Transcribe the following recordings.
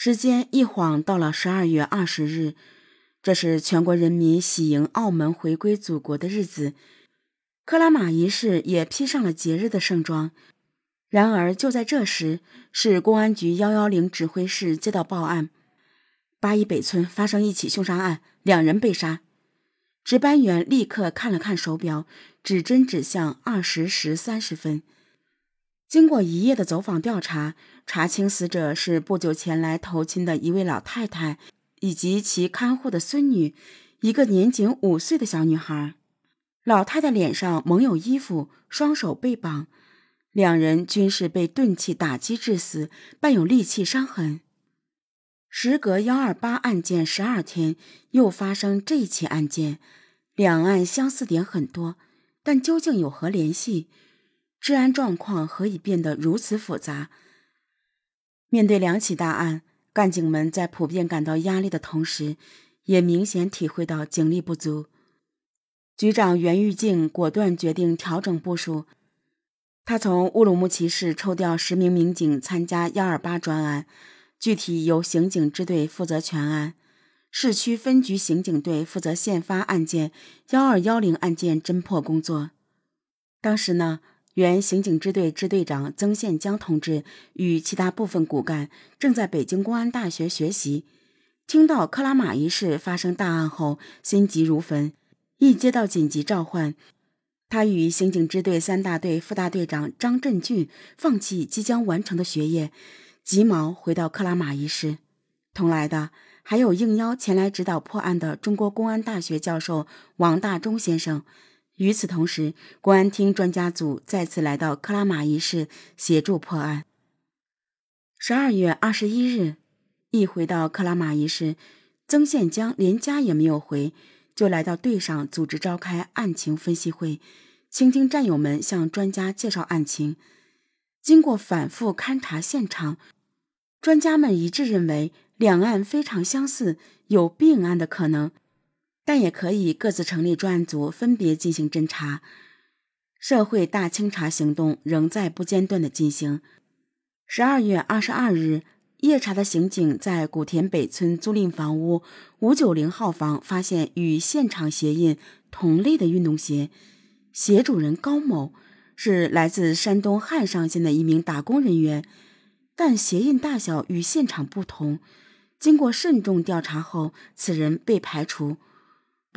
时间一晃到了十二月二十日，这是全国人民喜迎澳门回归祖国的日子。克拉玛依市也披上了节日的盛装。然而，就在这时，市公安局幺幺零指挥室接到报案：八一北村发生一起凶杀案，两人被杀。值班员立刻看了看手表，指针指向二十时三十分。经过一夜的走访调查，查清死者是不久前来投亲的一位老太太，以及其看护的孙女，一个年仅五岁的小女孩。老太太脸上蒙有衣服，双手被绑，两人均是被钝器打击致死，伴有利器伤痕。时隔幺二八案件十二天，又发生这起案件，两案相似点很多，但究竟有何联系？治安状况何以变得如此复杂？面对两起大案，干警们在普遍感到压力的同时，也明显体会到警力不足。局长袁玉静果断决定调整部署，他从乌鲁木齐市抽调十名民警参加幺二八专案，具体由刑警支队负责全案，市区分局刑警队负责现发案件、幺二幺零案件侦破工作。当时呢？原刑警支队支队长曾宪江同志与其他部分骨干正在北京公安大学学习，听到克拉玛依市发生大案后，心急如焚。一接到紧急召唤，他与刑警支队三大队副大队长张振俊放弃即将完成的学业，急忙回到克拉玛依市。同来的还有应邀前来指导破案的中国公安大学教授王大中先生。与此同时，公安厅专家组再次来到克拉玛依市协助破案。十二月二十一日，一回到克拉玛依市，曾宪江连家也没有回，就来到队上组织召开案情分析会，倾听战友们向专家介绍案情。经过反复勘查现场，专家们一致认为两案非常相似，有并案的可能。但也可以各自成立专案组，分别进行侦查。社会大清查行动仍在不间断的进行。十二月二十二日，夜查的刑警在古田北村租赁房屋五九零号房发现与现场鞋印同类的运动鞋，鞋主人高某是来自山东汉上县的一名打工人员，但鞋印大小与现场不同。经过慎重调查后，此人被排除。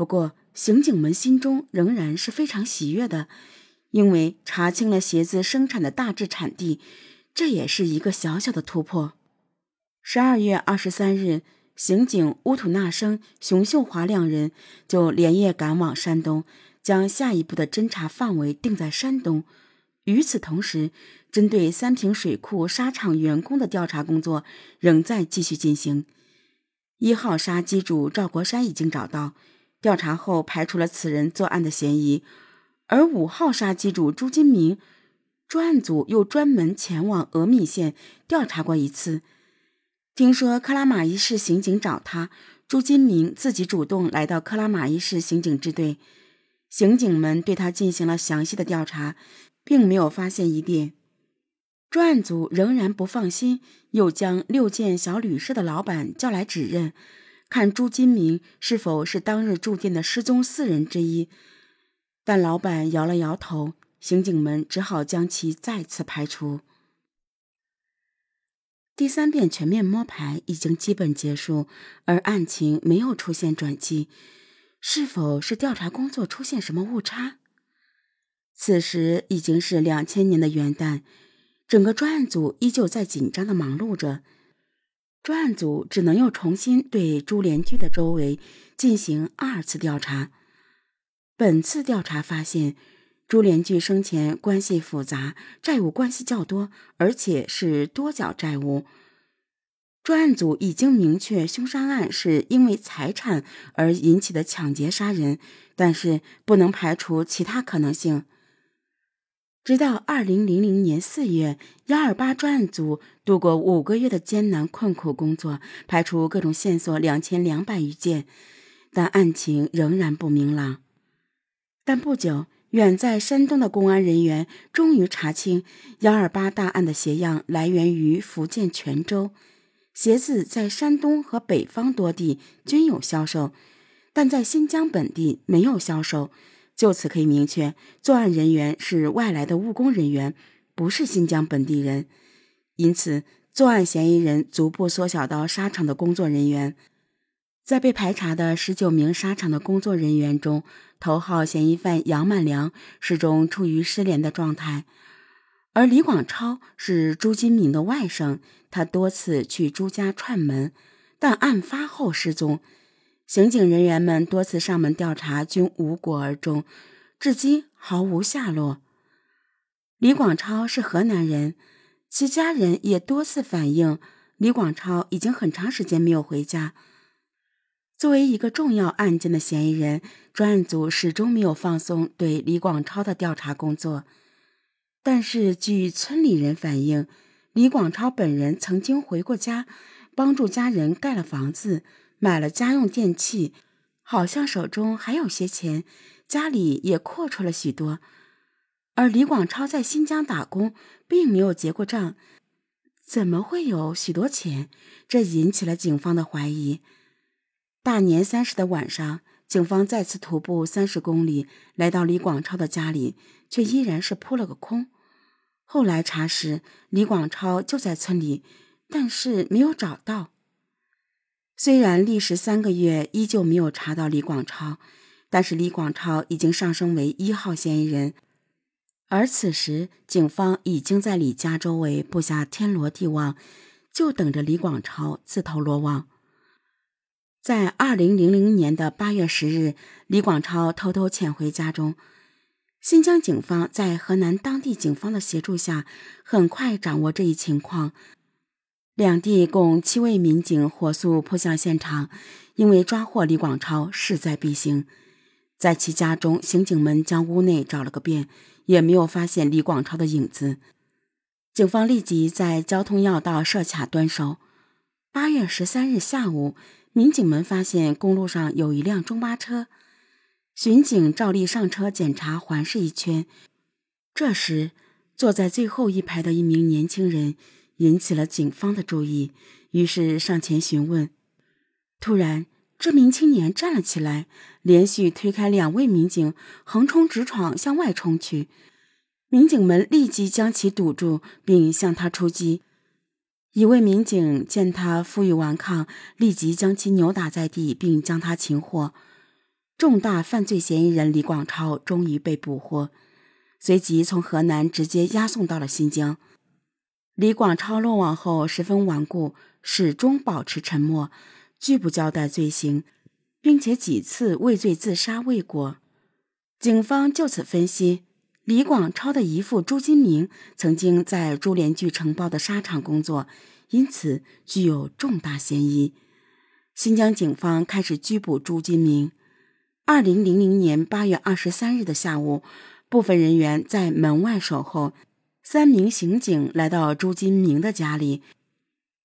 不过，刑警们心中仍然是非常喜悦的，因为查清了鞋子生产的大致产地，这也是一个小小的突破。十二月二十三日，刑警乌土纳生、熊秀华两人就连夜赶往山东，将下一步的侦查范围定在山东。与此同时，针对三平水库沙场员工的调查工作仍在继续进行。一号沙机主赵国山已经找到。调查后排除了此人作案的嫌疑，而五号杀机主朱金明，专案组又专门前往峨眉县调查过一次。听说克拉玛依市刑警找他，朱金明自己主动来到克拉玛依市刑警支队，刑警们对他进行了详细的调查，并没有发现疑点。专案组仍然不放心，又将六建小旅社的老板叫来指认。看朱金明是否是当日住店的失踪四人之一，但老板摇了摇头，刑警们只好将其再次排除。第三遍全面摸排已经基本结束，而案情没有出现转机，是否是调查工作出现什么误差？此时已经是两千年的元旦，整个专案组依旧在紧张的忙碌着。专案组只能又重新对朱连居的周围进行二次调查。本次调查发现，朱连居生前关系复杂，债务关系较多，而且是多角债务。专案组已经明确凶杀案是因为财产而引起的抢劫杀人，但是不能排除其他可能性。直到二零零零年四月，幺二八专案组度过五个月的艰难困苦工作，排除各种线索两千两百余件，但案情仍然不明朗。但不久，远在山东的公安人员终于查清幺二八大案的鞋样来源于福建泉州，鞋子在山东和北方多地均有销售，但在新疆本地没有销售。就此可以明确，作案人员是外来的务工人员，不是新疆本地人。因此，作案嫌疑人逐步缩小到沙场的工作人员。在被排查的十九名沙场的工作人员中，头号嫌疑犯杨满良始终处于失联的状态，而李广超是朱金明的外甥，他多次去朱家串门，但案发后失踪。刑警人员们多次上门调查，均无果而终，至今毫无下落。李广超是河南人，其家人也多次反映，李广超已经很长时间没有回家。作为一个重要案件的嫌疑人，专案组始终没有放松对李广超的调查工作。但是，据村里人反映，李广超本人曾经回过家，帮助家人盖了房子。买了家用电器，好像手中还有些钱，家里也阔绰了许多。而李广超在新疆打工，并没有结过账，怎么会有许多钱？这引起了警方的怀疑。大年三十的晚上，警方再次徒步三十公里，来到李广超的家里，却依然是扑了个空。后来查实，李广超就在村里，但是没有找到。虽然历时三个月，依旧没有查到李广超，但是李广超已经上升为一号嫌疑人。而此时，警方已经在李家周围布下天罗地网，就等着李广超自投罗网。在二零零零年的八月十日，李广超偷偷潜回家中。新疆警方在河南当地警方的协助下，很快掌握这一情况。两地共七位民警火速扑向现场，因为抓获李广超势在必行。在其家中，刑警们将屋内找了个遍，也没有发现李广超的影子。警方立即在交通要道设卡蹲守。八月十三日下午，民警们发现公路上有一辆中巴车，巡警照例上车检查环视一圈。这时，坐在最后一排的一名年轻人。引起了警方的注意，于是上前询问。突然，这名青年站了起来，连续推开两位民警，横冲直闯向外冲去。民警们立即将其堵住，并向他出击。一位民警见他负隅顽抗，立即将其扭打在地，并将他擒获。重大犯罪嫌疑人李广超终于被捕获，随即从河南直接押送到了新疆。李广超落网后十分顽固，始终保持沉默，拒不交代罪行，并且几次畏罪自杀未果。警方就此分析，李广超的姨父朱金明曾经在株连聚承包的沙场工作，因此具有重大嫌疑。新疆警方开始拘捕朱金明。二零零零年八月二十三日的下午，部分人员在门外守候。三名刑警来到朱金明的家里，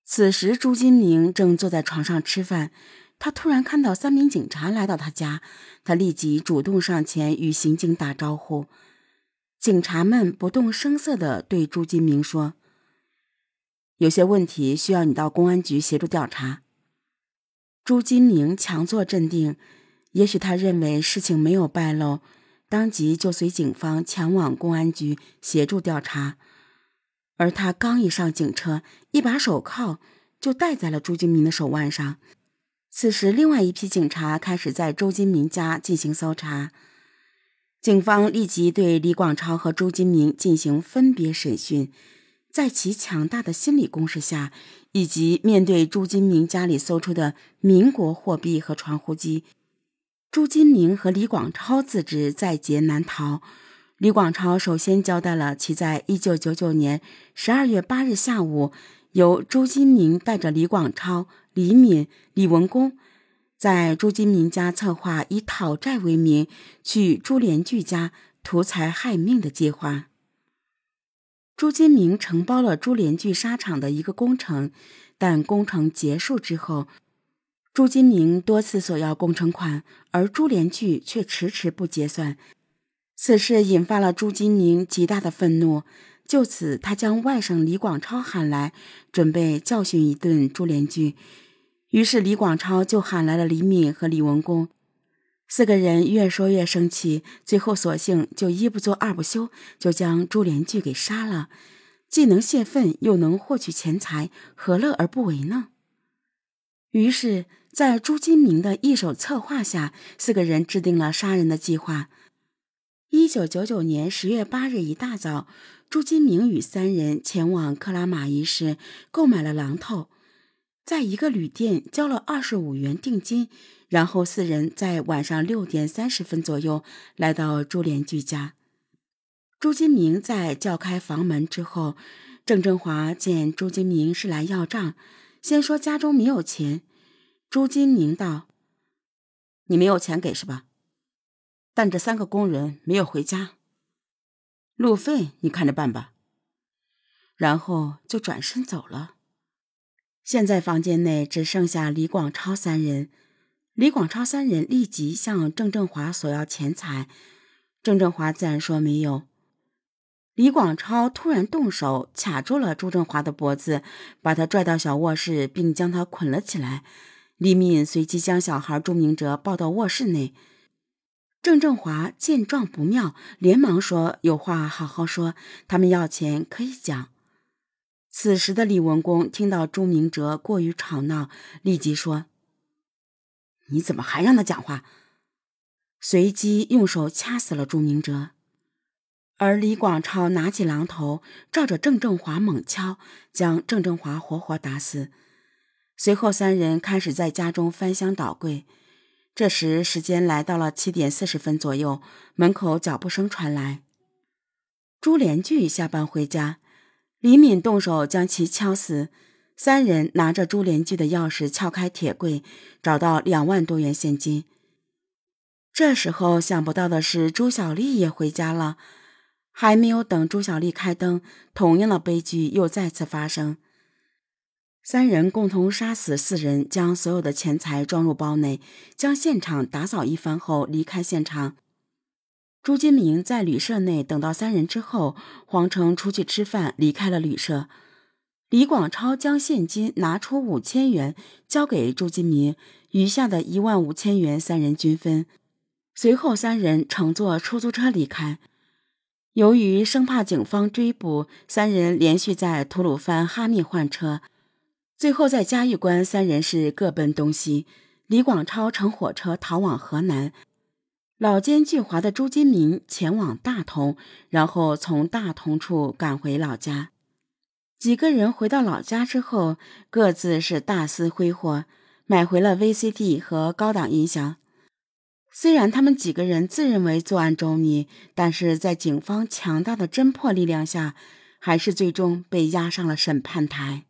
此时朱金明正坐在床上吃饭。他突然看到三名警察来到他家，他立即主动上前与刑警打招呼。警察们不动声色地对朱金明说：“有些问题需要你到公安局协助调查。”朱金明强作镇定，也许他认为事情没有败露。当即就随警方前往公安局协助调查，而他刚一上警车，一把手铐就戴在了朱金明的手腕上。此时，另外一批警察开始在周金明家进行搜查。警方立即对李广超和朱金明进行分别审讯，在其强大的心理攻势下，以及面对朱金明家里搜出的民国货币和传呼机。朱金明和李广超自知在劫难逃，李广超首先交代了其在一九九九年十二月八日下午，由朱金明带着李广超、李敏、李文公，在朱金明家策划以讨债为名去朱连聚家图财害命的计划。朱金明承包了朱连聚沙场的一个工程，但工程结束之后。朱金明多次索要工程款，而朱连聚却迟迟不结算。此事引发了朱金明极大的愤怒。就此，他将外甥李广超喊来，准备教训一顿朱连巨。于是，李广超就喊来了李敏和李文公。四个人越说越生气，最后索性就一不做二不休，就将朱连巨给杀了。既能泄愤，又能获取钱财，何乐而不为呢？于是，在朱金明的一手策划下，四个人制定了杀人的计划。一九九九年十月八日一大早，朱金明与三人前往克拉玛依市购买了榔头，在一个旅店交了二十五元定金。然后四人在晚上六点三十分左右来到朱连居家。朱金明在叫开房门之后，郑振华见朱金明是来要账，先说家中没有钱。朱金明道：“你没有钱给是吧？但这三个工人没有回家，路费你看着办吧。”然后就转身走了。现在房间内只剩下李广超三人。李广超三人立即向郑振华索要钱财，郑振华自然说没有。李广超突然动手卡住了朱振华的脖子，把他拽到小卧室，并将他捆了起来。李敏随即将小孩朱明哲抱到卧室内。郑振华见状不妙，连忙说：“有话好好说，他们要钱可以讲。”此时的李文公听到朱明哲过于吵闹，立即说。你怎么还让他讲话？随即用手掐死了朱明哲，而李广超拿起榔头照着郑振华猛敲，将郑振华活活打死。随后三人开始在家中翻箱倒柜。这时时间来到了七点四十分左右，门口脚步声传来，朱连巨下班回家，李敏动手将其敲死。三人拿着朱连聚的钥匙撬开铁柜，找到两万多元现金。这时候想不到的是，朱小丽也回家了。还没有等朱小丽开灯，同样的悲剧又再次发生。三人共同杀死四人，将所有的钱财装入包内，将现场打扫一番后离开现场。朱金明在旅社内等到三人之后，谎称出去吃饭，离开了旅社。李广超将现金拿出五千元交给朱金明，余下的一万五千元三人均分。随后三人乘坐出租车离开。由于生怕警方追捕，三人连续在吐鲁番、哈密换车，最后在嘉峪关，三人是各奔东西。李广超乘火车逃往河南，老奸巨猾的朱金明前往大同，然后从大同处赶回老家。几个人回到老家之后，各自是大肆挥霍，买回了 VCD 和高档音响。虽然他们几个人自认为作案周密，但是在警方强大的侦破力量下，还是最终被押上了审判台。